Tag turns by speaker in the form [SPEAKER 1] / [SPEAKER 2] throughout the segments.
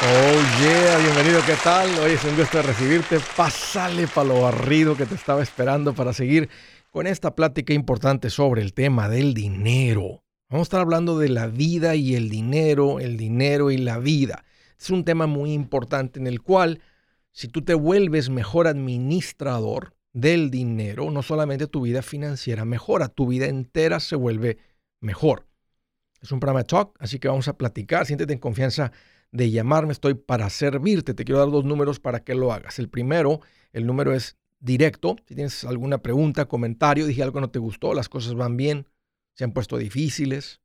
[SPEAKER 1] Oh yeah, bienvenido, ¿qué tal? Hoy es un gusto recibirte. Pásale para lo barrido que te estaba esperando para seguir con esta plática importante sobre el tema del dinero. Vamos a estar hablando de la vida y el dinero, el dinero y la vida. Es un tema muy importante en el cual, si tú te vuelves mejor administrador del dinero, no solamente tu vida financiera mejora, tu vida entera se vuelve mejor. Es un programa de talk, así que vamos a platicar. Siéntete en confianza de llamarme, estoy para servirte. Te quiero dar dos números para que lo hagas. El primero, el número es directo. Si tienes alguna pregunta, comentario, dije algo que no te gustó, las cosas van bien, se han puesto difíciles,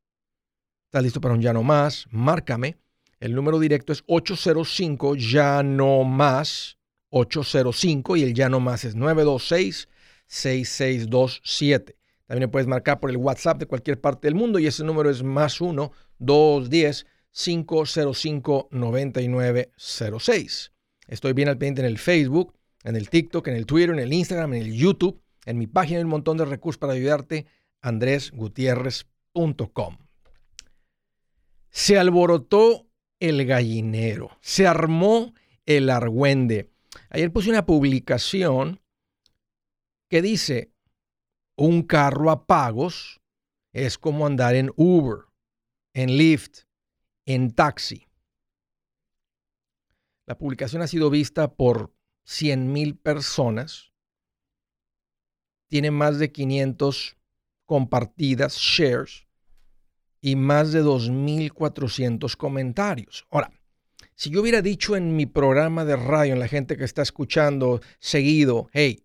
[SPEAKER 1] estás listo para un ya no más, márcame. El número directo es 805 ya no más 805 y el ya no más es 926 6627. También puedes marcar por el WhatsApp de cualquier parte del mundo y ese número es más 1 210 505-9906. Estoy bien al pendiente en el Facebook, en el TikTok, en el Twitter, en el Instagram, en el YouTube, en mi página hay un montón de recursos para ayudarte, andresgutierrez.com. Se alborotó el gallinero, se armó el argüende. Ayer puse una publicación que dice, un carro a pagos es como andar en Uber, en Lyft, en taxi. La publicación ha sido vista por 100 mil personas. Tiene más de 500 compartidas, shares, y más de 2.400 comentarios. Ahora, si yo hubiera dicho en mi programa de radio, en la gente que está escuchando seguido, hey,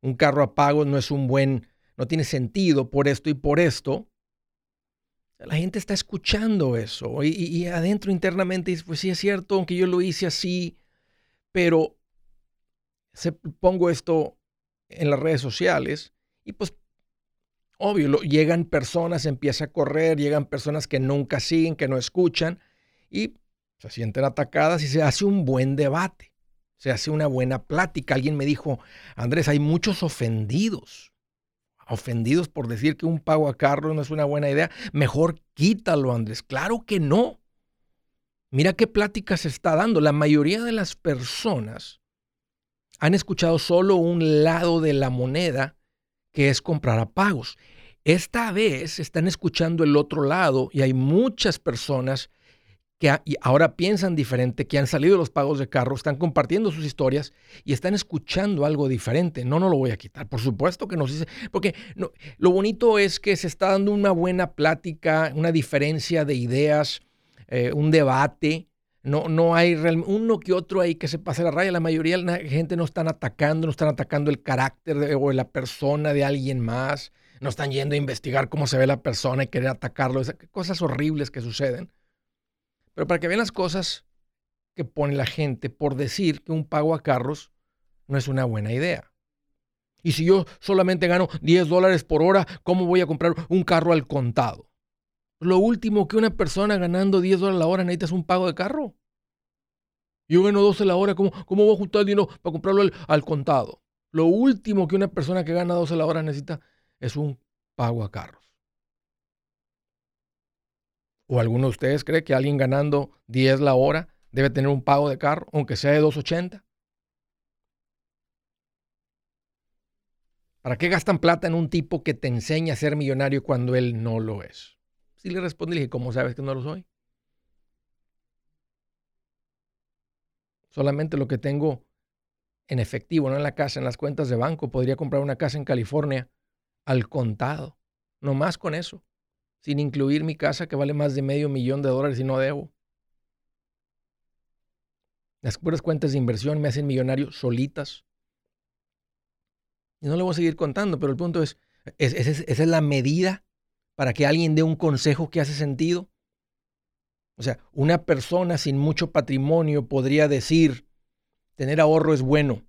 [SPEAKER 1] un carro a pago no es un buen, no tiene sentido por esto y por esto, la gente está escuchando eso y, adentro internamente dice, pues sí es cierto, aunque yo lo hice así, pero se, pongo esto en las redes sociales y pues obvio, llegan personas, empieza a correr, llegan personas que nunca siguen, que no escuchan y se sienten atacadas y se hace un buen debate, se hace una buena plática. Alguien me dijo, Andrés, hay muchos ofendidos ofendidos por decir que un pago a carro no es una buena idea. Mejor quítalo, Andrés. Claro que no. Mira qué plática se está dando. La mayoría de las personas han escuchado solo un lado de la moneda, que es comprar a pagos. Esta vez están escuchando el otro lado y hay muchas personas que ahora piensan diferente, que han salido los pagos de carro, están compartiendo sus historias y están escuchando algo diferente. No, no lo voy a quitar. Por supuesto que nos dice, porque lo bonito es que se está dando una buena plática, una diferencia de ideas, eh, un debate. No, no hay uno que otro ahí que se pase la raya. La mayoría de la gente no están atacando, no están atacando el carácter o la persona de alguien más. No están yendo a investigar cómo se ve la persona y querer atacarlo. Esas cosas horribles que suceden pero para que vean las cosas que pone la gente por decir que un pago a carros no es una buena idea. Y si yo solamente gano 10 dólares por hora, ¿cómo voy a comprar un carro al contado? Lo último que una persona ganando 10 dólares la hora necesita es un pago de carro. Yo gano 12 la hora, ¿cómo, cómo voy a juntar el dinero para comprarlo al, al, contado? Lo último que una persona que gana 12 la hora necesita es un pago a carros. ¿O alguno de ustedes cree que alguien ganando 10 la hora debe tener un pago de carro, aunque sea de 2.80? ¿Para qué gastan plata en un tipo que te enseña a ser millonario cuando él no lo es? Si le respondí, le dije, ¿cómo sabes que no lo soy? Solamente lo que tengo en efectivo, no en la casa, en las cuentas de banco. Podría comprar una casa en California al contado. No más con eso sin incluir mi casa que vale más de medio millón de dólares y no debo. Las puras cuentas de inversión me hacen millonario solitas. Y no le voy a seguir contando, pero el punto es, esa es la medida para que alguien dé un consejo que hace sentido. O sea, una persona sin mucho patrimonio podría decir, tener ahorro es bueno.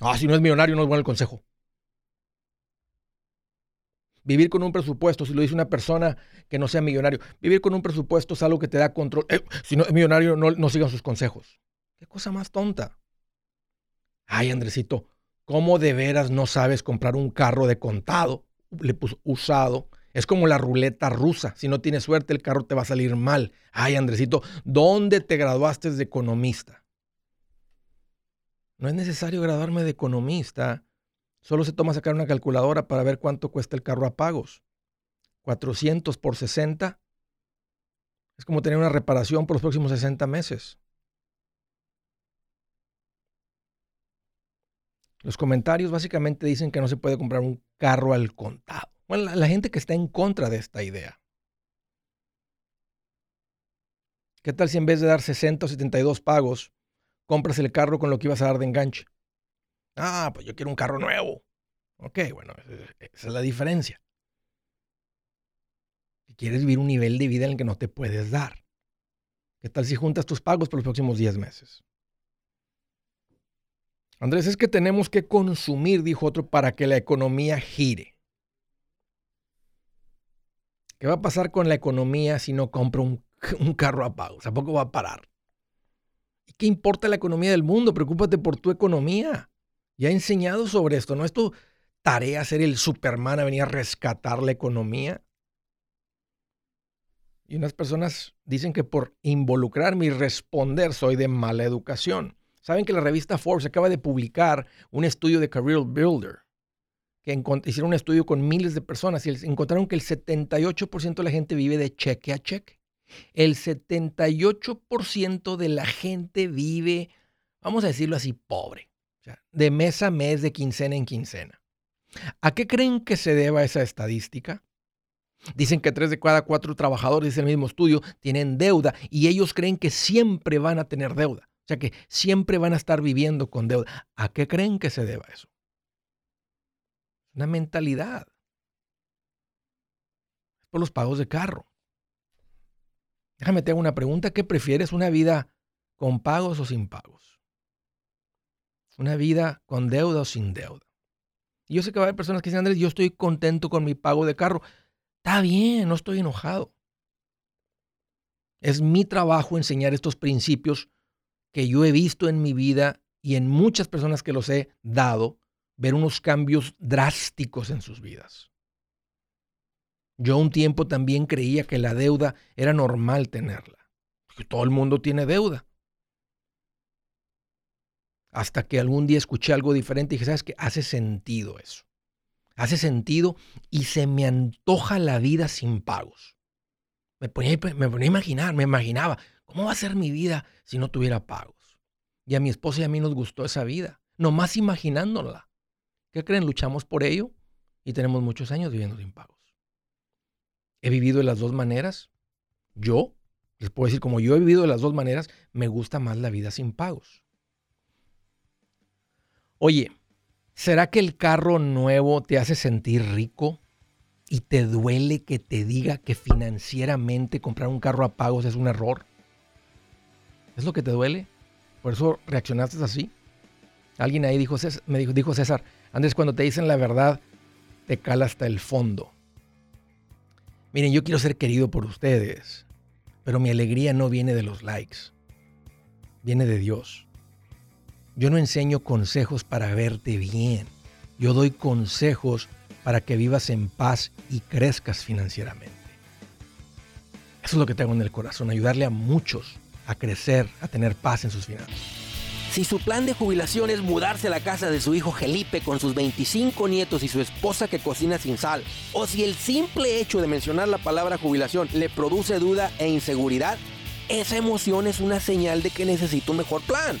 [SPEAKER 1] Ah, si no es millonario no es bueno el consejo. Vivir con un presupuesto, si lo dice una persona que no sea millonario, vivir con un presupuesto es algo que te da control. Eh, si no es millonario, no, no sigan sus consejos. Qué cosa más tonta. Ay, Andresito, ¿cómo de veras no sabes comprar un carro de contado, le puso usado, Es como la ruleta rusa. Si no tienes suerte, el carro te va a salir mal. Ay, Andresito, ¿dónde te graduaste de economista? No es necesario graduarme de economista. Solo se toma sacar una calculadora para ver cuánto cuesta el carro a pagos. 400 por 60 es como tener una reparación por los próximos 60 meses. Los comentarios básicamente dicen que no se puede comprar un carro al contado. Bueno, la, gente que está en contra de esta idea. ¿Qué tal si en vez de dar 60 o 72 pagos, compras el carro con lo que ibas a dar de enganche? Ah, pues yo quiero un carro nuevo. Ok, bueno, esa es la diferencia. quieres vivir un nivel de vida en el que no te puedes dar. ¿Qué tal si juntas tus pagos por los próximos 10 meses? Andrés, es que tenemos que consumir, dijo otro, para que la economía gire. ¿Qué va a pasar con la economía si no compro un, carro a pago? Tampoco va a parar. ¿Y qué importa la economía del mundo? Preocúpate por tu economía. Ya he enseñado sobre esto. ¿No es tu tarea ser el Superman a venir a rescatar la economía? Y unas personas dicen que por involucrarme y responder soy de mala educación. Saben que la revista Forbes acaba de publicar un estudio de Career Builder, que hicieron un estudio con miles de personas y encontraron que el 78% de la gente vive de cheque a cheque. El 78% de la gente vive, vamos a decirlo así, pobre, de mes a mes, de quincena en quincena. ¿A qué creen que se deba esa estadística? Dicen que tres de cada cuatro trabajadores, dice el mismo estudio, tienen deuda y ellos creen que siempre van a tener deuda. O sea que siempre van a estar viviendo con deuda. ¿A qué creen que se deba eso? Una mentalidad. Por los pagos de carro. Déjame te hago una pregunta. ¿Qué prefieres? ¿Una vida con pagos o sin pagos? ¿Una vida con deuda o sin deuda? Y yo sé que va a haber personas que dicen, Andrés, yo estoy contento con mi pago de carro. Está bien, no estoy enojado. Es mi trabajo enseñar estos principios que yo he visto en mi vida y en muchas personas que los he dado, ver unos cambios drásticos en sus vidas. Yo un tiempo también creía que la deuda era normal tenerla, todo el mundo tiene deuda. Hasta que algún día escuché algo diferente y dije, ¿sabes qué? Hace sentido eso. Hace sentido y se me antoja la vida sin pagos. Me ponía, me ponía a imaginar, me imaginaba, ¿Cómo va a ser mi vida si no tuviera pagos? Y a mi esposa y a mí nos gustó esa vida, nomás imaginándola. ¿Qué creen? Luchamos por ello y tenemos muchos años viviendo sin pagos. He vivido de las dos maneras. Yo, les puedo decir, como yo he vivido de las dos maneras, me gusta más la vida sin pagos. Oye, ¿será que el carro nuevo te hace sentir rico y te duele que te diga que financieramente comprar un carro a pagos es un error? ¿Es lo que te duele? ¿Por eso reaccionaste así? Alguien ahí dijo, me dijo, dijo César, Andrés, cuando te dicen la verdad, te cala hasta el fondo. Miren, yo quiero ser querido por ustedes, pero mi alegría no viene de los likes, viene de Dios. Yo no enseño consejos para verte bien, yo doy consejos para que vivas en paz y crezcas financieramente. Eso es lo que tengo en el corazón, ayudarle a muchos a crecer, a tener paz en sus finanzas.
[SPEAKER 2] Si su plan de jubilación es mudarse a la casa de su hijo Felipe con sus 25 nietos y su esposa que cocina sin sal, o si el simple hecho de mencionar la palabra jubilación le produce duda e inseguridad, esa emoción es una señal de que necesita un mejor plan.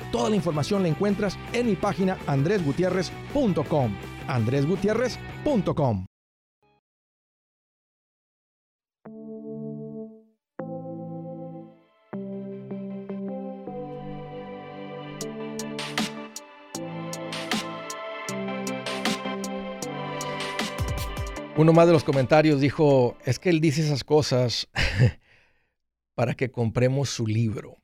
[SPEAKER 3] Toda la información la encuentras en mi página andresgutierrez.com. andresgutierrez.com.
[SPEAKER 1] Uno más de los comentarios dijo, es que él dice esas cosas para que compremos su libro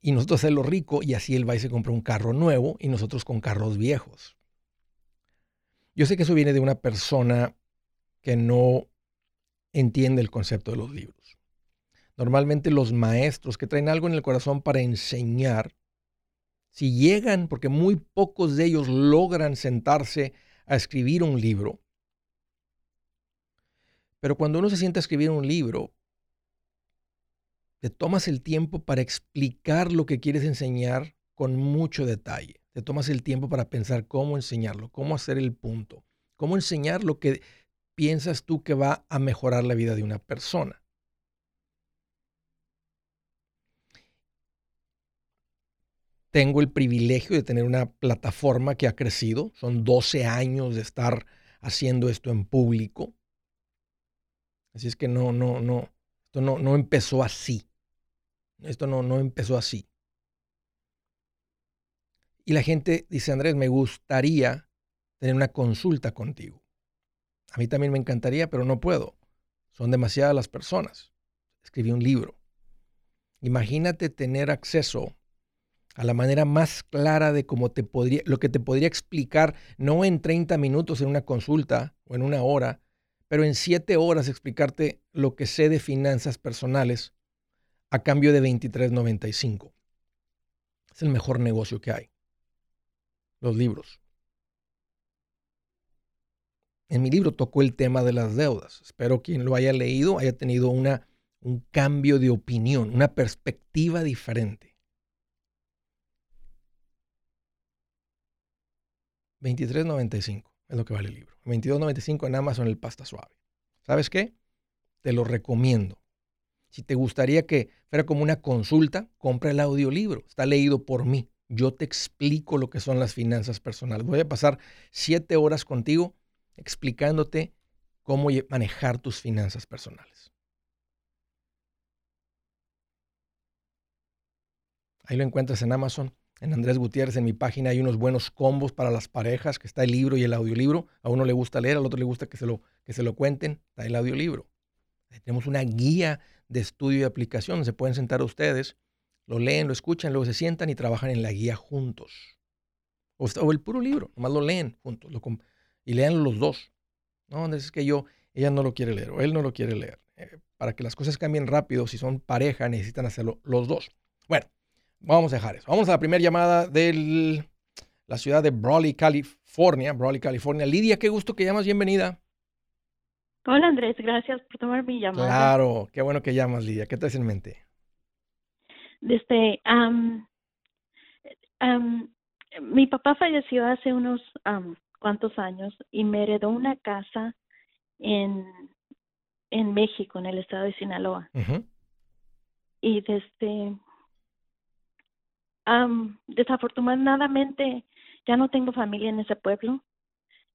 [SPEAKER 1] y nosotros hacerlo rico y así él va y se compra un carro nuevo y nosotros con carros viejos. Yo sé que eso viene de una persona que no entiende el concepto de los libros. Normalmente los maestros que traen algo en el corazón para enseñar, si llegan, porque muy pocos de ellos logran sentarse a escribir un libro, pero cuando uno se sienta a escribir un libro, te tomas el tiempo para explicar lo que quieres enseñar con mucho detalle. Te tomas el tiempo para pensar cómo enseñarlo, cómo hacer el punto, cómo enseñar lo que piensas tú que va a mejorar la vida de una persona. Tengo el privilegio de tener una plataforma que ha crecido. Son 12 años de estar haciendo esto en público. Así es que no, no, no, esto no, no empezó así. Esto no, no empezó así. Y la gente dice, Andrés, me gustaría tener una consulta contigo. A mí también me encantaría, pero no puedo. Son demasiadas las personas. Escribí un libro. Imagínate tener acceso a la manera más clara de cómo te podría, lo que te podría explicar, no en 30 minutos en una consulta o en una hora, pero en 7 horas explicarte lo que sé de finanzas personales a cambio de 23.95. Es el mejor negocio que hay. Los libros. En mi libro tocó el tema de las deudas. Espero quien lo haya leído haya tenido una, un cambio de opinión, una perspectiva diferente. 23.95 es lo que vale el libro. 22.95 en Amazon el pasta suave. ¿Sabes qué? Te lo recomiendo. Si te gustaría que fuera como una consulta, compra el audiolibro. Está leído por mí. Yo te explico lo que son las finanzas personales. Voy a pasar siete horas contigo explicándote cómo manejar tus finanzas personales. Ahí lo encuentras en Amazon, en Andrés Gutiérrez, en mi página hay unos buenos combos para las parejas, que está el libro y el audiolibro. A uno le gusta leer, al otro le gusta que se lo, que se lo cuenten, está el audiolibro. Tenemos una guía de estudio y aplicación. Se pueden sentar ustedes, lo leen, lo escuchan, luego se sientan y trabajan en la guía juntos. O, el puro libro, nomás lo leen juntos y lean los dos. No, es que yo, ella no lo quiere leer o él no lo quiere leer. Eh, para que las cosas cambien rápido, si son pareja, necesitan hacerlo los dos. Bueno, vamos a dejar eso. Vamos a la primera llamada de la ciudad de Brawley, California. Brawley, California. Lidia, qué gusto que llamas. Bienvenida.
[SPEAKER 4] Hola Andrés, gracias por tomar mi llamada.
[SPEAKER 1] Claro, qué bueno que llamas, Lidia. ¿Qué traes en mente?
[SPEAKER 4] Desde, mi papá falleció hace unos cuantos años y me heredó una casa en, en México, en el estado de Sinaloa. Y desde, desafortunadamente ya no tengo familia en ese pueblo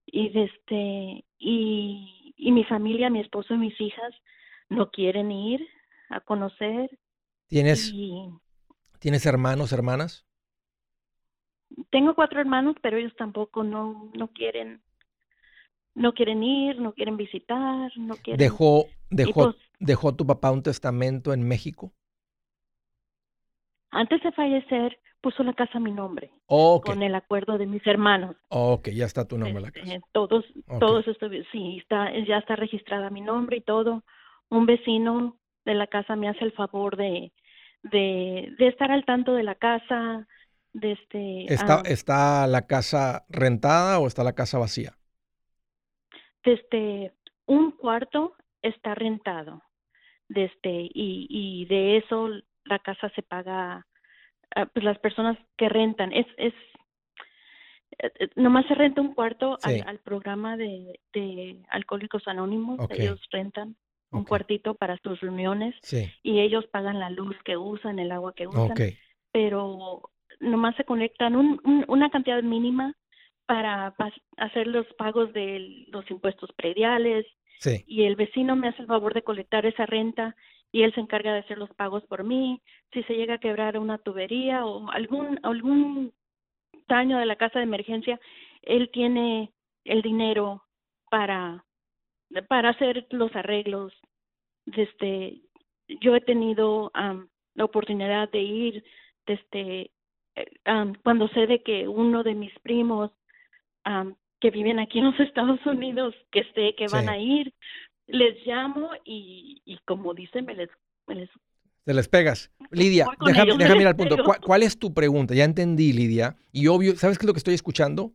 [SPEAKER 4] y desde y y mi familia, mi esposo y mis hijas no quieren ir a conocer.
[SPEAKER 1] ¿Tienes, ¿tienes hermanos, hermanas?
[SPEAKER 4] Tengo cuatro hermanos, pero ellos tampoco no, no quieren no quieren ir, no quieren visitar, no quieren...
[SPEAKER 1] ¿Dejó, dejó, pues dejó tu papá un testamento en México?
[SPEAKER 4] Antes de fallecer, puso la casa a mi nombre.
[SPEAKER 1] Con
[SPEAKER 4] el acuerdo de mis hermanos.
[SPEAKER 1] Ok, ya está tu nombre en la
[SPEAKER 4] este,
[SPEAKER 1] casa.
[SPEAKER 4] todos, todos sí, está, ya está registrada mi nombre y todo. Un vecino de la casa me hace el favor de, de, de estar al tanto de la casa, de este...
[SPEAKER 1] ¿Está, ¿Está la casa rentada o está la casa vacía?
[SPEAKER 4] Desde un cuarto está rentado. Desde, y, y de eso la casa se paga, ah, pues las personas que rentan, es, es, eh, eh, nomás se renta un cuarto al, programa de, de Alcohólicos Anónimos, ellos rentan un cuartito para sus reuniones y ellos pagan la luz que usan, el agua que usan, pero nomás se conectan un, una cantidad mínima para hacer los pagos de los impuestos prediales y el vecino me hace el favor de colectar esa renta y él se encarga de hacer los pagos por mí. Si se llega a quebrar una tubería o algún algún daño de la casa de emergencia, él tiene el dinero para para hacer los arreglos. Desde yo he tenido la oportunidad de ir desde eh, cuando sé de que uno de mis primos que viven aquí en los Estados Unidos, que sé que van a ir, les llamo y, y como dice, me les, me les
[SPEAKER 1] te les pegas. Lidia, déjame, déjame ir al punto. ¿Cuál, es tu pregunta? Ya entendí, Lidia. Y obvio, ¿sabes qué es lo que estoy escuchando?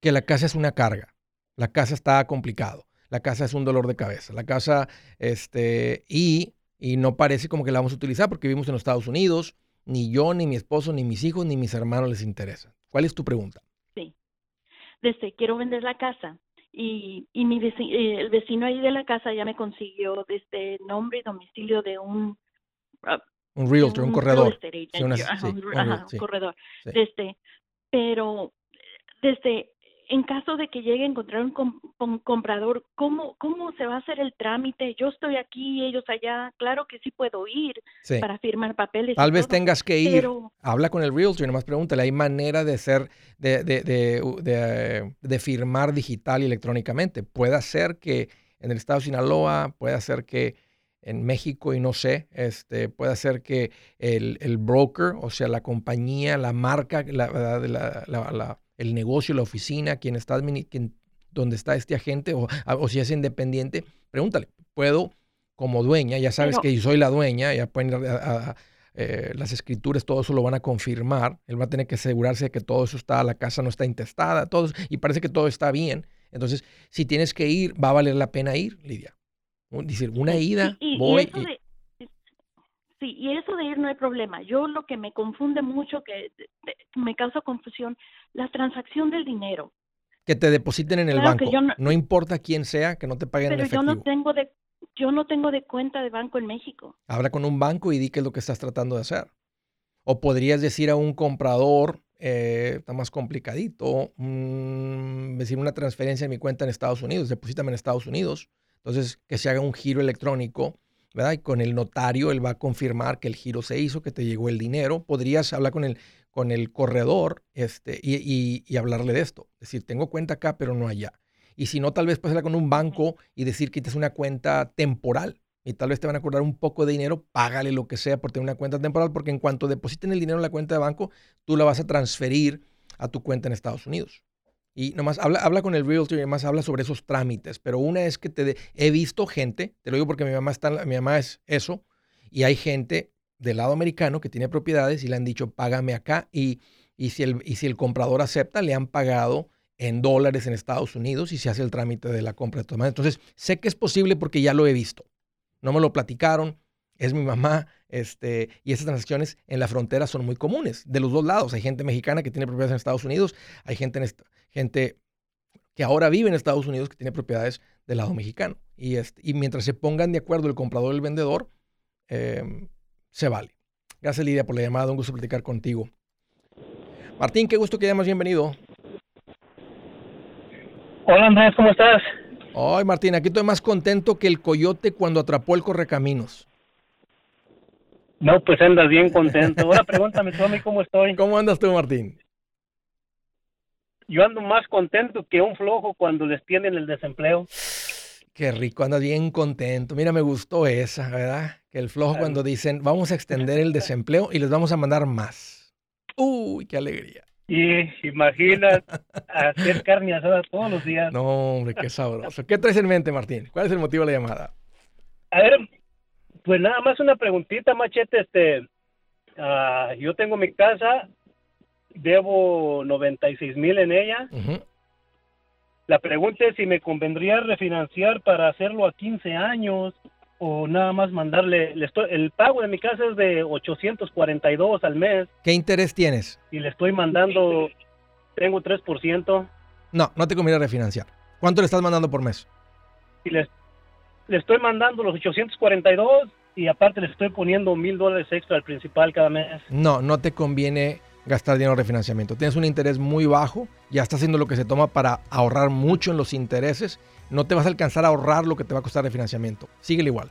[SPEAKER 1] Que la casa es una carga. La casa está complicado. La casa es un dolor de cabeza. La casa, este, y, y no parece como que la vamos a utilizar porque vivimos en los Estados Unidos. Ni yo, ni mi esposo, ni mis hijos, ni mis hermanos les interesa. ¿Cuál es tu pregunta?
[SPEAKER 4] Sí. Desde quiero vender la casa y, y mi eh, el vecino ahí de la casa ya me consiguió desde nombre y domicilio de un
[SPEAKER 1] ah, un realtor, un, corredor,
[SPEAKER 4] un, corredor, desde pero desde en caso de que llegue a encontrar un, comprador, ¿cómo, ¿cómo se va a hacer el trámite? Yo estoy aquí, ellos allá, claro que sí puedo ir para firmar papeles.
[SPEAKER 1] Tal vez tengas que ir, habla con el realtor y nomás pregúntale, ¿hay manera de ser, de, de, de, de, firmar digital y electrónicamente? Puede ser que en el estado de Sinaloa, puede ser que en México y no sé, este, puede ser que el, el broker, o sea, la compañía, la marca, la, la, la el negocio, la oficina, quien está, quien, donde está este agente o, o, si es independiente, pregúntale, ¿puedo como dueña? Ya sabes que yo soy la dueña, ya pueden eh, las escrituras, todo eso lo van a confirmar. Él va a tener que asegurarse de que todo eso está, la casa no está intestada, todo, y parece que todo está bien. Entonces, si tienes que ir, va a valer la pena ir, Lidia. Decir, una ida, voy.
[SPEAKER 4] Sí, y eso de ir no hay problema. Yo lo que me confunde mucho, que me causa confusión, la transacción del dinero.
[SPEAKER 1] Que te depositen en el banco. No, importa quién sea, que no te paguen en efectivo.
[SPEAKER 4] Pero yo no tengo de yo no tengo de cuenta de banco en México.
[SPEAKER 1] Habla con un banco y di qué es lo que estás tratando de hacer. O podrías decir a un comprador, eh, está más complicadito, mm, decir una transferencia en mi cuenta en Estados Unidos, deposítame en Estados Unidos. Entonces, que se haga un giro electrónico ¿verdad? Y con el notario él va a confirmar que el giro se hizo, que te llegó el dinero. Podrías hablar con el, con el corredor este, y, y, hablarle de esto. Es decir, tengo cuenta acá, pero no allá. Y si no, tal vez puedes hablar con un banco y decir que es una cuenta temporal. Y tal vez te van a acordar un poco de dinero, págale lo que sea por tener una cuenta temporal, porque en cuanto depositen el dinero en la cuenta de banco, tú la vas a transferir a tu cuenta en Estados Unidos. Y nomás habla, habla con el realtor y además habla sobre esos trámites. Pero una es que te he visto gente, te lo digo porque mi mamá, está, mi mamá es eso, y hay gente del lado americano que tiene propiedades y le han dicho, págame acá. Y, y, si el, y si el comprador acepta, le han pagado en dólares en Estados Unidos y se hace el trámite de la compra de todas Entonces, sé que es posible porque ya lo he visto. No me lo platicaron, es mi mamá, este, y esas transacciones en la frontera son muy comunes, de los dos lados. Hay gente mexicana que tiene propiedades en Estados Unidos, hay gente, en gente que ahora vive en Estados Unidos que tiene propiedades del lado mexicano. Y, este, y mientras se pongan de acuerdo el comprador y el vendedor, em, se vale. Gracias Lidia por la llamada, un gusto platicar contigo. Martín, qué gusto que hayamos bienvenido.
[SPEAKER 5] Hola Andrés, ¿cómo estás?
[SPEAKER 1] Ay Martín, aquí estoy más contento que el coyote cuando atrapó el correcaminos.
[SPEAKER 5] No, pues andas bien contento. Ahora pregúntame tú a mí cómo estoy.
[SPEAKER 1] ¿Cómo andas tú, Martín?
[SPEAKER 5] Yo ando más contento que un flojo cuando les tienen el desempleo.
[SPEAKER 1] Qué rico, andas bien contento. Mira, me gustó esa, ¿verdad? Que el flojo cuando dicen, vamos a extender el desempleo y les vamos a mandar más. Uy, qué alegría.
[SPEAKER 5] Y imagina hacer carne asada todos los días.
[SPEAKER 1] No, hombre, qué sabroso. ¿Qué traes en mente, Martín? ¿Cuál es el motivo de la llamada?
[SPEAKER 5] A ver, pues nada más una preguntita, Machete. Este, uh, yo tengo mi casa, debo 96 mil en ella. La pregunta es si me convendría refinanciar para hacerlo a 15 años o nada más mandarle, le estoy, el pago de mi casa es de 842 al mes.
[SPEAKER 1] ¿Qué interés tienes?
[SPEAKER 5] Y le estoy mandando, tengo 3%.
[SPEAKER 1] No, no te conviene refinanciar. ¿Cuánto le estás mandando por mes?
[SPEAKER 5] Y le, le estoy mandando los 842 y aparte le estoy poniendo mil dólares extra al principal cada mes.
[SPEAKER 1] No, no te conviene gastar dinero en refinanciamiento. Tienes un interés muy bajo, ya estás haciendo lo que se toma para ahorrar mucho en los intereses. No te vas a alcanzar a ahorrar lo que te va a costar refinanciamiento. Síguele igual.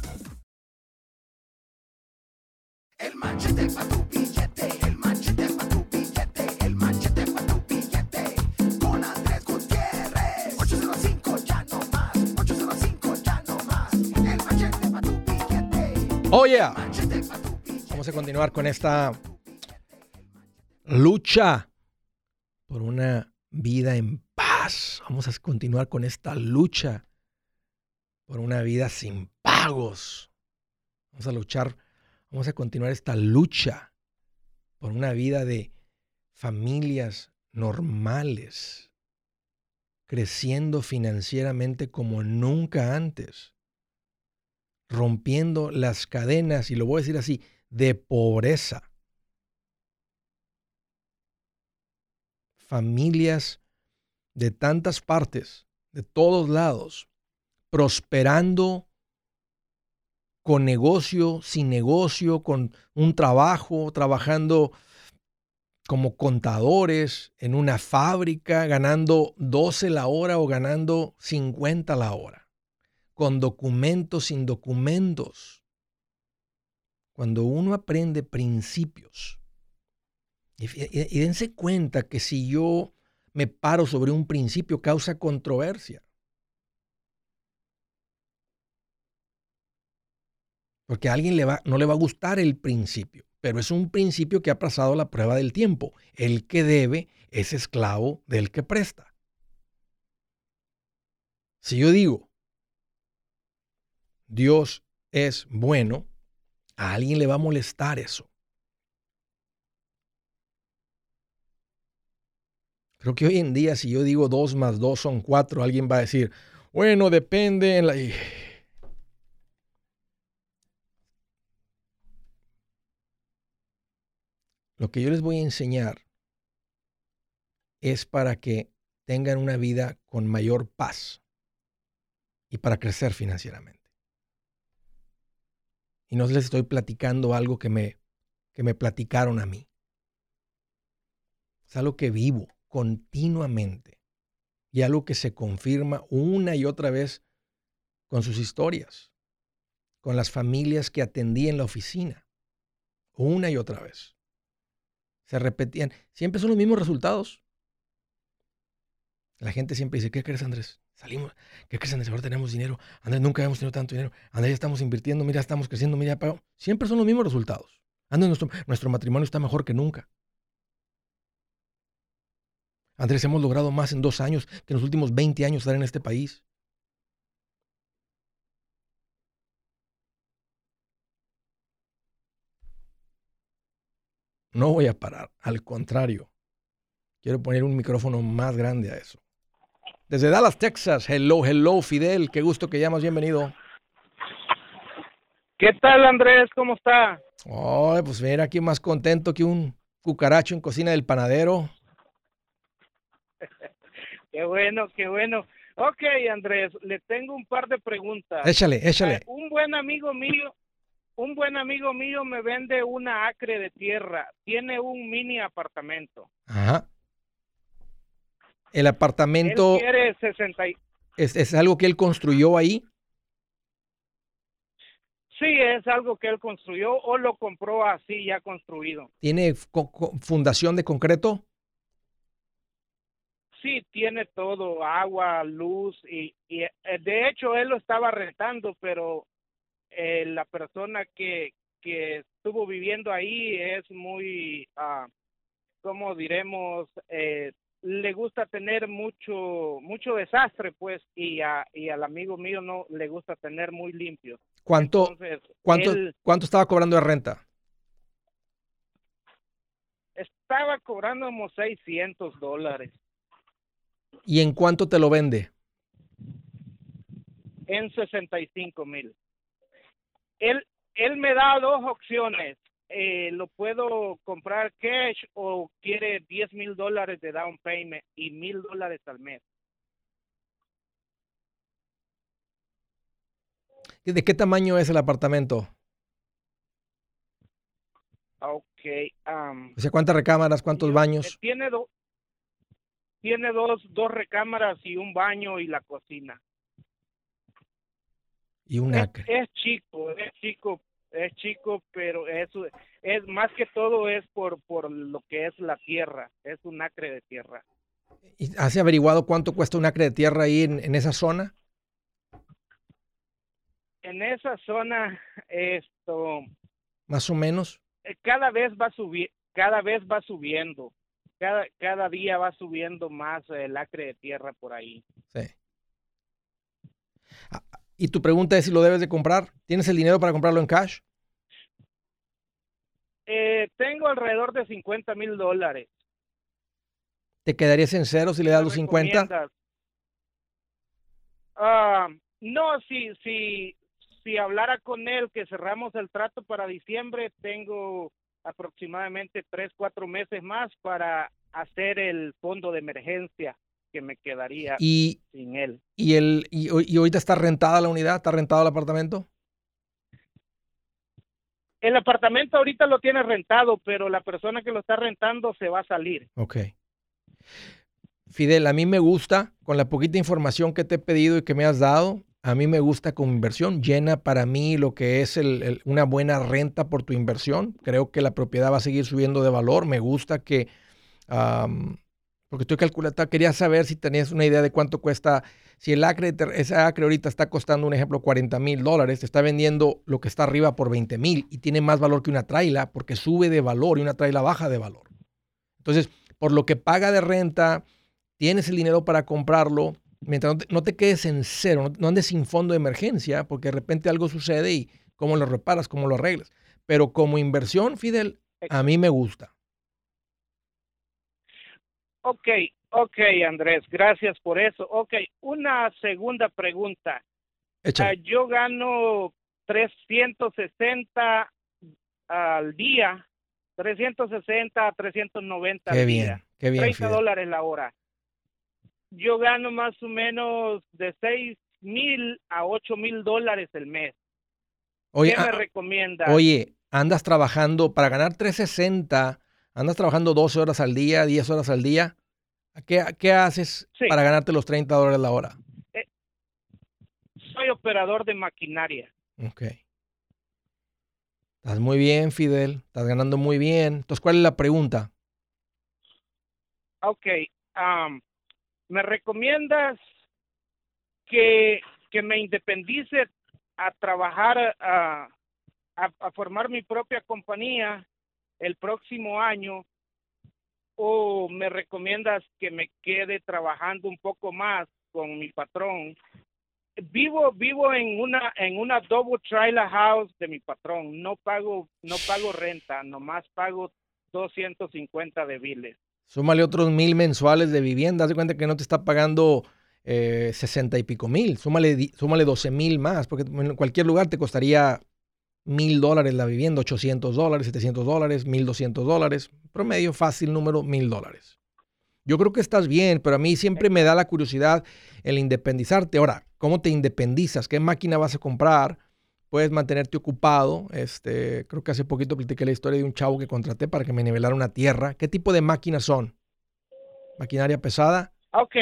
[SPEAKER 6] El machete para tu billete, el machete para tu billete, el machete para tu billete. Con Andrés Gutiérrez. 805 ya no más, 805 ya no más. El machete para tu billete.
[SPEAKER 1] Oh yeah. Vamos a continuar con esta lucha por una vida en paz. Vamos a continuar con esta lucha por una vida sin pagos. Vamos a luchar, vamos a continuar esta lucha por una vida de familias normales, creciendo financieramente como nunca antes, rompiendo las cadenas, y lo voy a decir así, de pobreza. Familias de tantas partes, de todos lados, prosperando con negocio, sin negocio, con un trabajo, trabajando como contadores en una fábrica, ganando 12 la hora o ganando 50 la hora, con documentos, sin documentos. Cuando uno aprende principios, y, dense cuenta que si yo me paro sobre un principio causa controversia. Porque a alguien le va, no le va a gustar el principio, pero es un principio que ha pasado la prueba del tiempo. El que debe es esclavo del que presta. Si yo digo, Dios es bueno, a alguien le va a molestar eso. Creo que hoy en día si yo digo 2 más 2 son 4, alguien va a decir, bueno, depende en la... Lo que yo les voy a enseñar es para que tengan una vida con mayor paz y para crecer financieramente. Y no les estoy platicando algo que me, que me platicaron a mí. Es algo que vivo continuamente y algo que se confirma una y otra vez con sus historias, con las familias que atendí en la oficina, una y otra vez. Se repetían, siempre son los mismos resultados. La gente siempre dice, ¿qué crees Andrés? Salimos, ¿qué crees Andrés? Ahora tenemos dinero. Andrés, nunca hemos tenido tanto dinero. Andrés, ya estamos invirtiendo, mira, estamos creciendo, mira, pago. Siempre son los mismos resultados. Andrés, nuestro, nuestro matrimonio está mejor que nunca. Andrés, hemos logrado más en dos años que en los últimos 20 años estar en este país. No voy a parar, al contrario. Quiero poner un micrófono más grande a eso. Desde Dallas, Texas, hello, hello, Fidel, qué gusto que llamas, bienvenido.
[SPEAKER 7] ¿Qué tal, Andrés? ¿Cómo está?
[SPEAKER 1] Oh, pues mira, aquí más contento que un cucaracho en cocina del panadero.
[SPEAKER 7] Qué bueno, qué bueno. Ok, Andrés, le tengo un par de preguntas.
[SPEAKER 1] Échale, échale.
[SPEAKER 7] Eh, un buen amigo mío, un buen amigo mío me vende una acre de tierra. Tiene un mini apartamento.
[SPEAKER 1] Ajá. El apartamento
[SPEAKER 7] Él quiere 60 y-
[SPEAKER 1] es, es algo que él construyó ahí.
[SPEAKER 7] Sí, es algo que él construyó o lo compró así ya construido.
[SPEAKER 1] Tiene fundación de concreto.
[SPEAKER 7] Sí, tiene todo, agua, luz y, y, eh, de hecho él lo estaba rentando, pero eh, la persona que, que estuvo viviendo ahí es muy, ah, ¿cómo diremos? Eh, le gusta tener mucho mucho desastre, pues, y, a, y al amigo mío no le gusta tener muy limpio.
[SPEAKER 1] ¿Cuánto,
[SPEAKER 7] Entonces,
[SPEAKER 1] cuánto,
[SPEAKER 7] él
[SPEAKER 1] cuánto estaba cobrando de renta?
[SPEAKER 7] estaba cobrando como 600 dólares
[SPEAKER 1] ¿Y en cuánto te lo vende?
[SPEAKER 7] en 65 mil. Él, él me da dos opciones. Eh, lo puedo comprar cash o quiere 10 mil dólares de down payment y mil dólares al mes.
[SPEAKER 1] ¿De qué tamaño es el apartamento?
[SPEAKER 7] Ok. um,
[SPEAKER 1] O sea, ¿cuántas recámaras, cuántos
[SPEAKER 7] yo-
[SPEAKER 1] baños?
[SPEAKER 7] eh, Tiene, do- tiene dos, dos recámaras y un baño y la cocina.
[SPEAKER 1] Y un
[SPEAKER 7] Es,
[SPEAKER 1] acre.
[SPEAKER 7] es chico, es chico, es chico, pero eso es más que todo es por, por lo que es la tierra, es un acre de tierra.
[SPEAKER 1] ¿Y ¿Has averiguado cuánto cuesta un acre de tierra ahí en, en esa zona?
[SPEAKER 7] En esa zona, esto,
[SPEAKER 1] Más o menos.
[SPEAKER 7] eh, cada vez va subi cada vez va subiendo, cada, cada día va subiendo más el acre de tierra por ahí.
[SPEAKER 1] Sí. Y tu pregunta es si lo debes de comprar. ¿Tienes el dinero para comprarlo en cash?
[SPEAKER 7] Eh, tengo alrededor de 50 mil dólares.
[SPEAKER 1] ¿Te quedarías en cero si le das
[SPEAKER 7] ¿Me
[SPEAKER 1] los 50?
[SPEAKER 7] recomiendas? Ah, no, si, si, si hablara con él que cerramos el trato para diciembre, tengo aproximadamente tres, cuatro meses más para hacer el fondo de emergencia que me quedaría
[SPEAKER 1] Y,
[SPEAKER 7] sin él.
[SPEAKER 1] y, el, y, y ahorita está rentada la unidad, está rentado el apartamento.
[SPEAKER 7] El apartamento ahorita lo tiene rentado, pero la persona que lo está rentando se va a salir.
[SPEAKER 1] Ok. Fidel, a mí me gusta, con la poquita información que te he pedido y que me has dado, a mí me gusta como inversión. Llena para mí lo que es el- el- una buena renta por tu inversión. Creo que la propiedad va a seguir subiendo de valor. Me gusta que, porque estoy calculando, quería saber si tenías una idea de cuánto cuesta. Si el acre, ese acre ahorita está costando, un ejemplo, 40 mil dólares, te está vendiendo lo que está arriba por 20 mil y tiene más valor que una traila porque sube de valor y una traila baja de valor. Entonces, por lo que paga de renta, tienes el dinero para comprarlo, mientras no te, no te quedes en cero, no, no andes sin fondo de emergencia, porque de repente algo sucede y cómo lo reparas, cómo lo arreglas. Pero como inversión, Fidel, a mí me gusta.
[SPEAKER 7] Ok, ok, Andrés, gracias por eso. Ok, una segunda pregunta. Ah, yo gano 360 al día, 360 a 390
[SPEAKER 1] Qué
[SPEAKER 7] al
[SPEAKER 1] bien,
[SPEAKER 7] día,
[SPEAKER 1] qué bien,
[SPEAKER 7] 30
[SPEAKER 1] Fidel.
[SPEAKER 7] dólares la hora. Yo gano más o menos de 6 mil a 8 mil dólares el mes.
[SPEAKER 1] Oye,
[SPEAKER 7] ¿Qué me
[SPEAKER 1] ah,
[SPEAKER 7] recomienda?
[SPEAKER 1] oye, andas trabajando, para ganar 360, andas trabajando 12 horas al día, 10 horas al día. ¿Qué, qué haces
[SPEAKER 7] Sí.
[SPEAKER 1] para ganarte los 30 dólares la hora?
[SPEAKER 7] Soy operador de maquinaria.
[SPEAKER 1] Ok. Estás muy bien, Fidel. Estás ganando muy bien. Entonces, ¿cuál es la pregunta?
[SPEAKER 7] Ok, am, ¿me recomiendas que, que me independice a trabajar, a, a, a formar mi propia compañía el próximo año? o me recomiendas que me quede trabajando un poco más con mi patrón? Vivo vivo en una en una double trailer house de mi patrón. No pago no pago renta, nomás pago 250 de biles.
[SPEAKER 1] Súmale otros mil mensuales de vivienda. Haz cuenta que no te está pagando eh, 60 y pico mil. Súmale, súmale 12 mil más, porque en cualquier lugar te costaría mil dólares la vivienda, 800 dólares, 700 dólares, 1200 dólares. Promedio fácil número, mil dólares. Yo creo que estás bien, pero a mí siempre me da la curiosidad el independizarte. Ahora, ¿cómo te independizas? ¿Qué máquina vas a comprar? Puedes mantenerte ocupado. Este, creo que hace poquito platiqué la historia de un chavo que contraté para que me nivelara una tierra. ¿Qué tipo de máquinas son? ¿Maquinaria pesada?
[SPEAKER 7] Ok.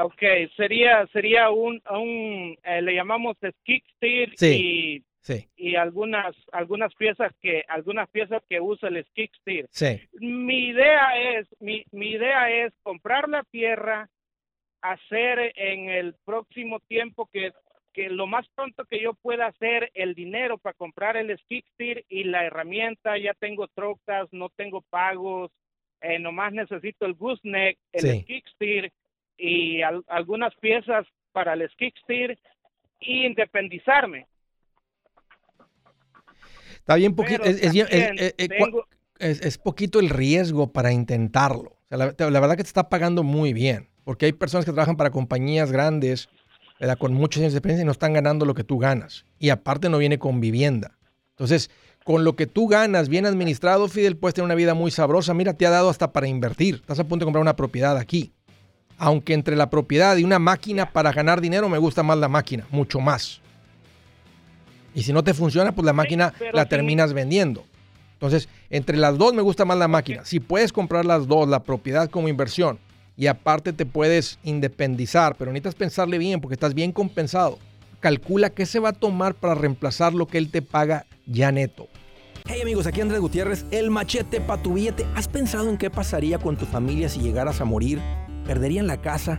[SPEAKER 7] Ok, sería sería un, un eh, le llamamos skid steer
[SPEAKER 1] Sí. Sí,
[SPEAKER 7] y, algunas algunas piezas que algunas piezas que usa el steer.
[SPEAKER 1] sí.
[SPEAKER 7] Mi idea es mi, mi idea es comprar la tierra, hacer en el próximo tiempo que que lo más pronto que yo pueda hacer el dinero para comprar el steer y la herramienta, ya tengo trocas, no tengo pagos, eh, nomás necesito el gooseneck, el
[SPEAKER 1] Sí.
[SPEAKER 7] steer y al- algunas piezas para el steer y independizarme.
[SPEAKER 1] Está bien poquito. Es,
[SPEAKER 7] tengo-
[SPEAKER 1] poquito el riesgo para intentarlo. O sea, la, la verdad que te está pagando muy bien. Porque hay personas que trabajan para compañías grandes, ¿verdad? con muchos años de experiencia y no están ganando lo que tú ganas. Y aparte no viene con vivienda. Entonces, con lo que tú ganas, bien administrado, Fidel, puedes tener una vida muy sabrosa. Mira, te ha dado hasta para invertir. Estás a punto de comprar una propiedad aquí. Aunque entre la propiedad y una máquina para ganar dinero, me gusta más la máquina, mucho más. Y si no te funciona, pues la máquina la
[SPEAKER 7] sí.
[SPEAKER 1] terminas vendiendo. Entonces, entre las dos me gusta más la máquina. Si puedes comprar las dos, la propiedad como inversión, y aparte te puedes independizar, pero necesitas pensarle bien porque estás bien compensado. Calcula qué se va a tomar para reemplazar lo que él te paga ya neto.
[SPEAKER 2] Hey amigos, aquí Andrés Gutiérrez, el machete para tu billete. ¿Has pensado en qué pasaría con tu familia si llegaras a morir? ¿Perderían la casa?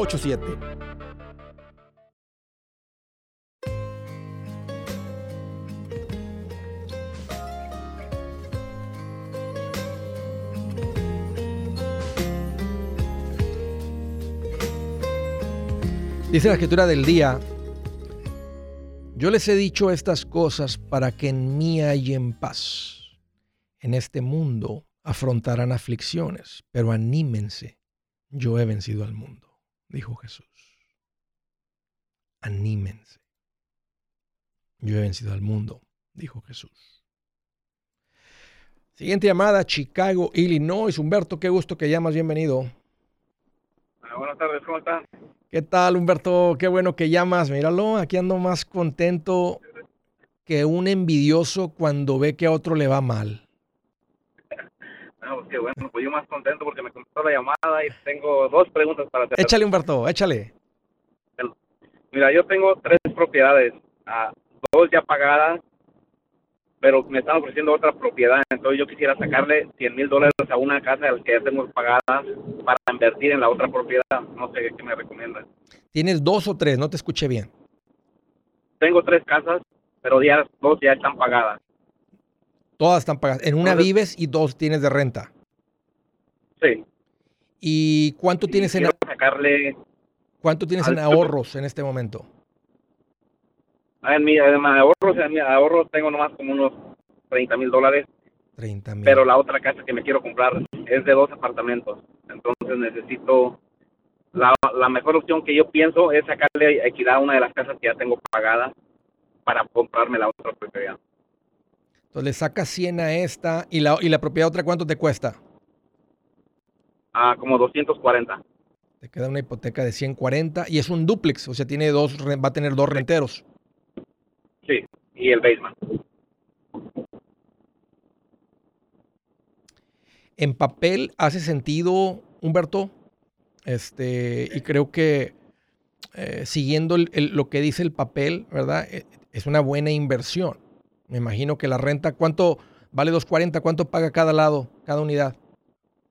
[SPEAKER 2] 8887 844 748 8887
[SPEAKER 1] Dice la escritura del día, yo les he dicho estas cosas para que en mí hallen paz. En este mundo afrontarán aflicciones, pero anímense, yo he vencido al mundo, dijo Jesús. Anímense. Yo he vencido al mundo, dijo Jesús. Siguiente llamada, Chicago, Illinois. Humberto, qué gusto que llamas, bienvenido.
[SPEAKER 8] Buenas tardes, ¿cómo?
[SPEAKER 1] ¿Qué tal, Humberto? Qué bueno que llamas. Míralo, aquí ando más contento que un envidioso cuando ve que a otro le va mal.
[SPEAKER 8] No, pues qué bueno, pues yo más contento porque me contestó la llamada y tengo dos preguntas para hacer.
[SPEAKER 1] Échale, Humberto, échale.
[SPEAKER 8] Mira, yo tengo tres propiedades, ah, dos ya pagadas, pero me están ofreciendo otra propiedad, entonces yo quisiera sacarle 100 mil dólares a una casa que ya tengo pagadas para invertir en la otra propiedad. No sé qué me recomiendan.
[SPEAKER 1] Tienes dos o tres, no te escuché bien.
[SPEAKER 8] Tengo tres casas, pero ya dos ya están pagadas.
[SPEAKER 1] Todas están pagadas. En una vives y dos tienes de renta.
[SPEAKER 8] Sí.
[SPEAKER 1] ¿Y cuánto
[SPEAKER 8] Y
[SPEAKER 1] tienes en,
[SPEAKER 8] sacarle
[SPEAKER 1] cuánto tienes en ahorros en este momento?
[SPEAKER 8] ah, en mi, en mi ahorros, en mi ahorros tengo nomás como unos 30 mil dólares
[SPEAKER 1] 30 mil.
[SPEAKER 8] pero la otra casa que me quiero comprar es de dos apartamentos. Entonces necesito, la, la mejor opción que yo pienso es sacarle equidad a una de las casas que ya tengo pagada para comprarme la otra propiedad.
[SPEAKER 1] Entonces le sacas 100 a esta y la, y la propiedad otra, ¿cuánto te cuesta?
[SPEAKER 8] Ah, como 240.
[SPEAKER 1] Te queda una hipoteca de 140 y es un duplex, o sea, tiene dos, va a tener dos renteros.
[SPEAKER 8] Sí, y el basement.
[SPEAKER 1] En papel hace sentido, Humberto, este, y creo que eh, siguiendo el- el- lo que dice el papel, ¿verdad? Eh, Es una buena inversión. Me imagino que la renta, ¿cuánto vale 240? ¿Cuánto paga cada lado, cada unidad?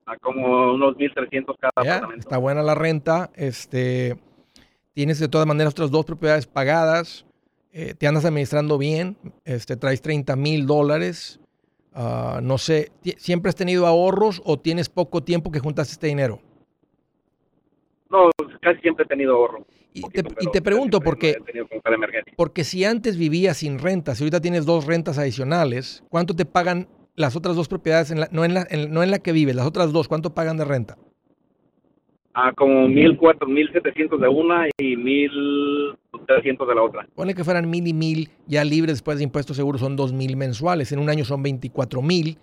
[SPEAKER 8] A como unos 1.300 cada
[SPEAKER 1] Ya,
[SPEAKER 8] apartamento.
[SPEAKER 1] está buena la renta. Este, tienes de todas maneras otras dos propiedades pagadas. eh, te andas administrando bien. Este, traes 30 mil dólares. Ah, no sé, ¿ti- ¿siempre has tenido ahorros o tienes poco tiempo que juntaste este dinero?
[SPEAKER 8] No, casi siempre he tenido ahorro.
[SPEAKER 1] Y te, y te pregunto, porque, porque si antes vivías sin rentas y ahorita tienes dos rentas adicionales, ¿cuánto te pagan las otras dos propiedades? En la- no, en la, en- no en la que vives, las otras dos, ¿cuánto pagan de renta?
[SPEAKER 8] Ah, como 1.400, 1.700 de una y 1.300 de la otra.
[SPEAKER 1] Ponle que fueran mil y mil, ya libres después de impuestos seguros son dos mil mensuales. En un año son 24 mil.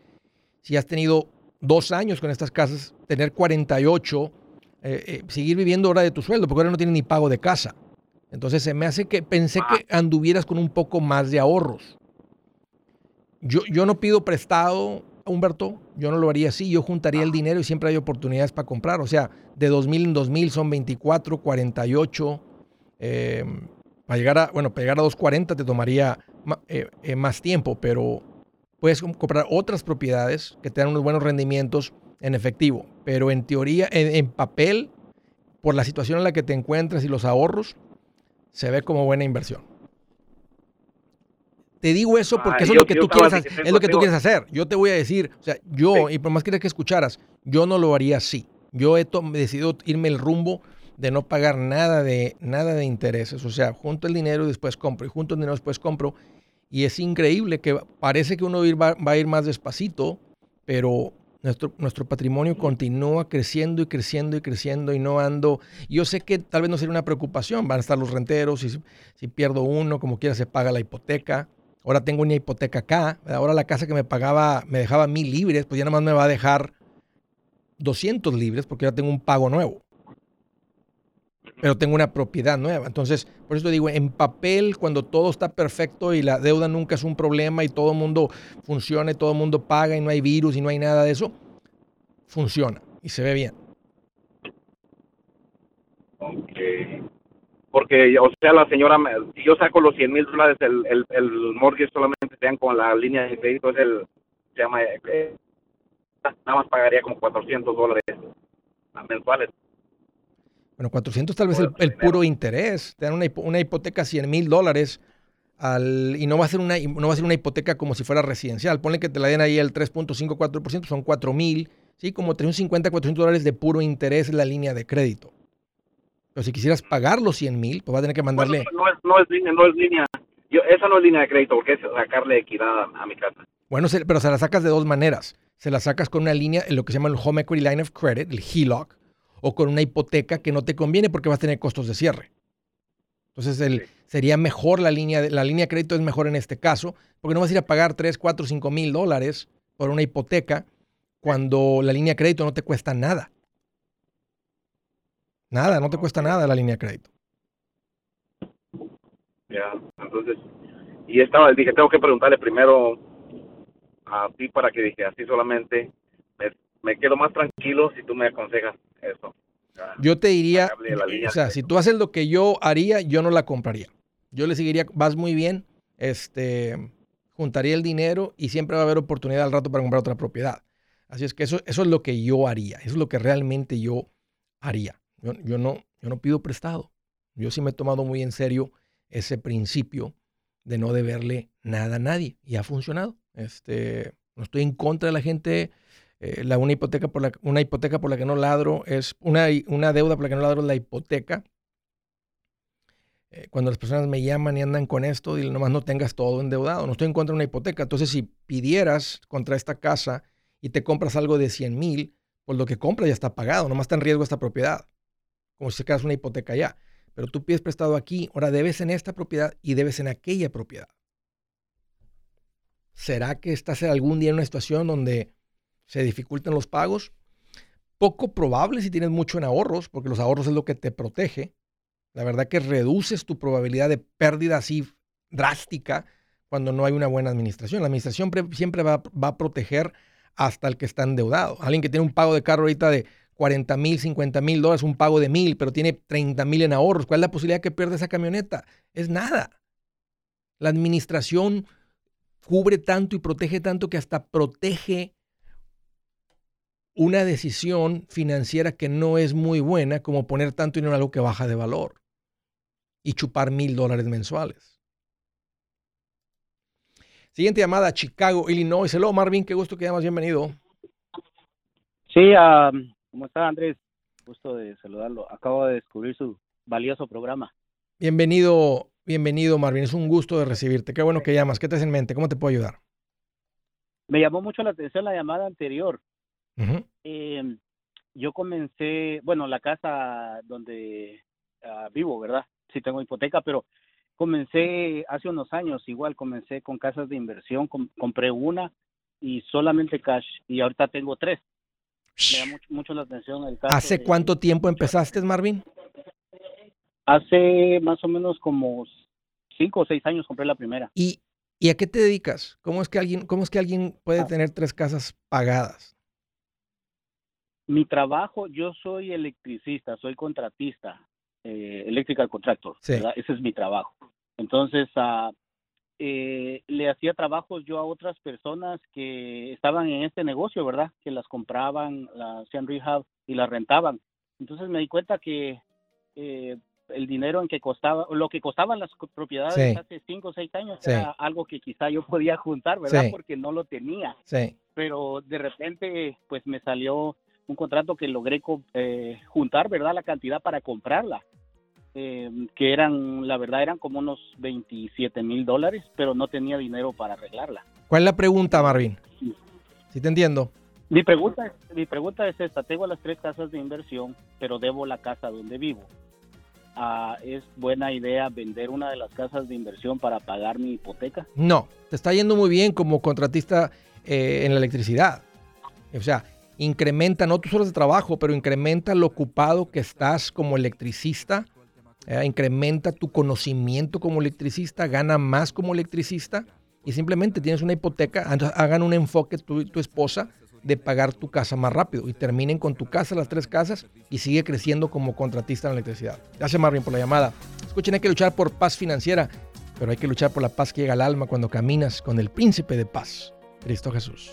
[SPEAKER 1] Si has tenido dos años con estas casas, tener 48, eh, eh, seguir viviendo ahora de tu sueldo, porque ahora no tienes ni pago de casa. Entonces se me hace que pensé que anduvieras con un poco más de ahorros. Yo, yo no pido prestado, Humberto, yo no lo haría así, yo juntaría el dinero y siempre hay oportunidades para comprar. O sea, de 2000 en 2000 son 24, 48. eh, para llegar a, bueno, para llegar a 240 te tomaría ma- eh, eh, más tiempo, pero puedes com- comprar otras propiedades que te dan unos buenos rendimientos en efectivo. Pero en teoría, en, en papel, por la situación en la que te encuentras y los ahorros, se ve como buena inversión. Te digo eso porque
[SPEAKER 8] Ah,
[SPEAKER 1] eso es lo que tú quieres, es lo que tú quieres hacer. Yo te voy a decir, o sea, yo,
[SPEAKER 8] Sí.
[SPEAKER 1] y por más quería que escucharas, yo no lo haría así. Yo he decidido irme el rumbo de no pagar nada de, nada de intereses. O sea, junto el dinero y después compro, y junto el dinero y después compro. Y es increíble que parece que uno va, va a ir más despacito, pero nuestro, nuestro patrimonio continúa creciendo y creciendo y creciendo y no ando. Yo sé que tal vez no sería una preocupación, van a estar los renteros, si, si pierdo uno, como quiera se paga la hipoteca. Ahora tengo una hipoteca acá, ahora la casa que me pagaba, me dejaba mil libres, pues ya nada más me va a dejar 200 libres porque ya tengo un pago nuevo. Pero tengo una propiedad nueva. Entonces, por eso digo, en papel, cuando todo está perfecto y la deuda nunca es un problema y todo el mundo funciona y todo el mundo paga y no hay virus y no hay nada de eso, funciona y se ve bien.
[SPEAKER 8] Ok. Porque, o sea, la señora, si yo saco los 100 mil dólares, el, el, el mortgage solamente sean con la línea de crédito, es el, se llama, eh, nada más pagaría como 400 dólares mensuales.
[SPEAKER 1] Bueno, 400 tal vez el, el puro interés. Te dan una, una hipoteca 100 mil dólares al, y no va, a ser una, no va a ser una hipoteca como si fuera residencial. Ponle que te la den ahí el 3.54%, son 4 mil, ¿sí? Como 350, 400 dólares de puro interés en la línea de crédito. Pero si quisieras pagar los 100 mil, pues va a tener que mandarle...
[SPEAKER 8] Bueno, no es, no es línea, no es línea, yo, esa no es línea de crédito, porque es sacarle equidad a, a mi casa.
[SPEAKER 1] Bueno, se- pero se la sacas de dos maneras. Se la sacas con una línea, lo que se llama el Home Equity Line of Credit, el HELOC, o con una hipoteca que no te conviene porque vas a tener costos de cierre. Entonces, el, sería mejor la línea, de, la línea de crédito es mejor en este caso, porque no vas a ir a pagar 3, 4, 5 mil dólares por una hipoteca cuando la línea de crédito no te cuesta nada. Nada, no te cuesta nada la línea de crédito.
[SPEAKER 8] Ya, entonces, y estaba, dije, tengo que preguntarle primero a ti para que dije, así solamente me, me quedo más tranquilo si tú me aconsejas eso. Ya,
[SPEAKER 1] Yo te diría,
[SPEAKER 8] línea
[SPEAKER 1] o sea, si tú haces lo que yo haría, yo no la compraría. Yo le seguiría, vas muy bien, este, juntaría el dinero y siempre va a haber oportunidad al rato para comprar otra propiedad. Así es que eso, eso es lo que yo haría, eso es lo que realmente yo haría. Yo, yo no, yo no pido prestado. Yo sí me he tomado muy en serio ese principio de no deberle nada a nadie y ha funcionado. Este, no estoy en contra de la gente. Eh, la, una, hipoteca por la, una hipoteca por la que no ladro es una, una deuda por la que no ladro es la hipoteca. Eh, cuando las personas me llaman y andan con esto, dile nomás no tengas todo endeudado. No estoy en contra de una hipoteca. Entonces, si pidieras contra esta casa y te compras algo de 100 mil, pues lo que compras ya está pagado. Nomás está en riesgo esta propiedad. Como si sacaras una hipoteca ya. Pero tú pides prestado aquí, ahora debes en esta propiedad y debes en aquella propiedad. ¿Será que estás algún día en una situación donde se dificultan los pagos? Poco probable si tienes mucho en ahorros, porque los ahorros es lo que te protege. La verdad que reduces tu probabilidad de pérdida así drástica cuando no hay una buena administración. La administración siempre va, va, a proteger hasta el que está endeudado. Alguien que tiene un pago de carro ahorita de 40 mil, 50 mil dólares, un pago de mil, pero tiene 30 mil en ahorros. ¿Cuál es la posibilidad que pierda esa camioneta? Es nada. La administración cubre tanto y protege tanto que hasta protege una decisión financiera que no es muy buena como poner tanto dinero en algo que baja de valor y chupar mil dólares mensuales. Siguiente llamada, Chicago, Illinois. Hello, Marvin, qué gusto que llamas, bienvenido.
[SPEAKER 9] Sí, uh, ¿cómo está Andrés? Gusto de saludarlo. Acabo de descubrir su valioso programa.
[SPEAKER 1] Bienvenido, bienvenido, Marvin. Es un gusto de recibirte. Qué bueno que llamas. ¿Qué te hace en mente? ¿Cómo te puedo ayudar?
[SPEAKER 9] Me llamó mucho la atención la llamada anterior. Eh, yo comencé, bueno, la casa donde uh, vivo, ¿verdad? Sí tengo hipoteca, pero comencé hace unos años, igual comencé con casas de inversión, com compré una y solamente cash y ahorita tengo tres. Me da mucho, mucho la atención el caso.
[SPEAKER 1] ¿Hace
[SPEAKER 9] de,
[SPEAKER 1] cuánto tiempo empezaste, Marvin?
[SPEAKER 9] Hace más o menos como cinco o seis años compré la primera.
[SPEAKER 1] ¿Y, y a qué te dedicas? ¿Cómo es que alguien, cómo es que alguien puede tener tres casas pagadas?
[SPEAKER 9] Mi trabajo, yo soy electricista, soy contratista, eh, electrical contractor, ese es mi trabajo. Entonces, ah, eh, le hacía trabajos yo a otras personas que estaban en este negocio, ¿verdad? Que las compraban, las hacían rehab y las rentaban. Entonces me di cuenta que eh, el dinero en que costaba, lo que costaban las propiedades
[SPEAKER 1] Sí.
[SPEAKER 9] hace cinco o seis años
[SPEAKER 1] Sí.
[SPEAKER 9] era algo que quizá yo podía juntar, ¿verdad?
[SPEAKER 1] Sí.
[SPEAKER 9] Porque no lo tenía pero de repente pues me salió un contrato que logré eh, juntar, ¿verdad? La cantidad para comprarla, eh, que eran, la verdad, eran como unos 27 mil dólares, pero no tenía dinero para arreglarla.
[SPEAKER 1] ¿Cuál es la pregunta, Marvin? Sí te entiendo.
[SPEAKER 9] Mi pregunta, es- mi pregunta es esta, tengo las tres casas de inversión, pero debo la casa donde vivo. Ah, ¿Es buena idea vender una de las casas de inversión para pagar mi hipoteca?
[SPEAKER 1] No, te está yendo muy bien como contratista eh, en la electricidad. O sea, incrementa no tus horas de trabajo, pero incrementa lo ocupado que estás como electricista, eh, incrementa tu conocimiento como electricista, gana más como electricista y simplemente tienes una hipoteca, hagan un enfoque tú y tu esposa de pagar tu casa más rápido y terminen con tu casa, las tres casas y sigue creciendo como contratista en electricidad. Gracias Marvin por la llamada. Escuchen, hay que luchar por paz financiera, pero hay que luchar por la paz que llega al alma cuando caminas con el príncipe de paz, Cristo Jesús.